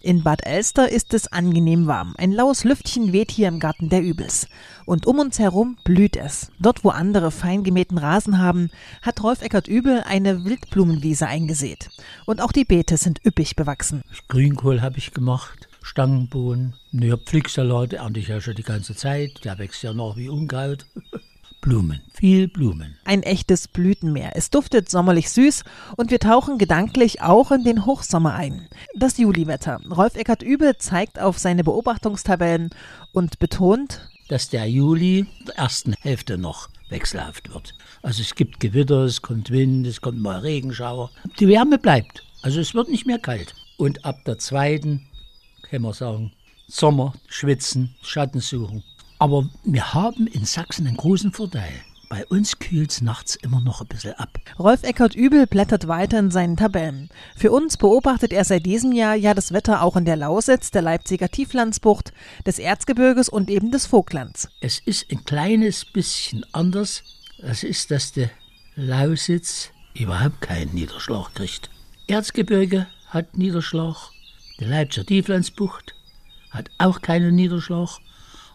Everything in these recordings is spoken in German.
In Bad Elster ist es angenehm warm. Ein laues Lüftchen weht hier im Garten der Übels. Und um uns herum blüht es. Dort, wo andere fein gemähten Rasen haben, hat Rolf Eckert Übel eine Wildblumenwiese eingesät. Und auch die Beete sind üppig bewachsen. Grünkohl habe ich gemacht, Stangenbohnen, ja, Pflücksalat ernte ich ja schon die ganze Zeit. Der wächst ja noch wie Unkraut. Blumen, viel Blumen. Ein echtes Blütenmeer. Es duftet sommerlich süß und wir tauchen gedanklich auch in den Hochsommer ein. Das Juliwetter. Rolf Eckert Übel zeigt auf seine Beobachtungstabellen und betont, dass der Juli der ersten Hälfte noch wechselhaft wird. Also es gibt Gewitter, es kommt Wind, es kommt mal Regenschauer. Die Wärme bleibt. Also es wird nicht mehr kalt. Und ab der zweiten, kann man sagen, Sommer, schwitzen, Schatten suchen. Aber wir haben in Sachsen einen großen Vorteil. Bei uns kühlt es nachts immer noch ein bisschen ab. Rolf Eckert Übel blättert weiter in seinen Tabellen. Für uns beobachtet er seit diesem Jahr ja das Wetter auch in der Lausitz, der Leipziger Tieflandsbucht, des Erzgebirges und eben des Vogtlands. Es ist ein kleines bisschen anders. Das ist, dass der Lausitz überhaupt keinen Niederschlag kriegt. Erzgebirge hat Niederschlag, die Leipziger Tieflandsbucht hat auch keinen Niederschlag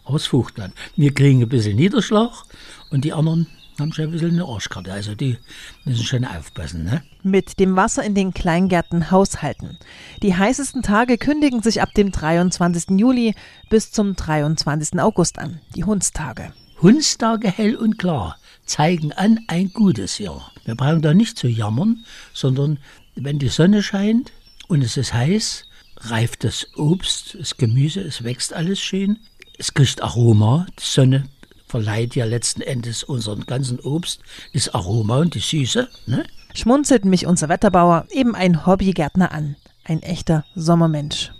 aus Vogtland. Wir kriegen ein bisschen Niederschlag und die anderen haben schon ein bisschen eine Arschkarte. Also die müssen schon aufpassen. Ne? Mit dem Wasser in den Kleingärten haushalten. Die heißesten Tage kündigen sich ab dem 23. Juli bis zum 23. August an. Die Hundstage. Hundstage hell und klar zeigen an ein gutes Jahr. Wir brauchen da nicht zu jammern, sondern wenn die Sonne scheint und es ist heiß, reift das Obst, das Gemüse, es wächst alles schön es kriegt Aroma. Die Sonne verleiht ja letzten Endes unseren ganzen Obst das Aroma und die Süße. Ne? Schmunzelt mich unser Wetterbauer, eben ein Hobbygärtner an. Ein echter Sommermensch.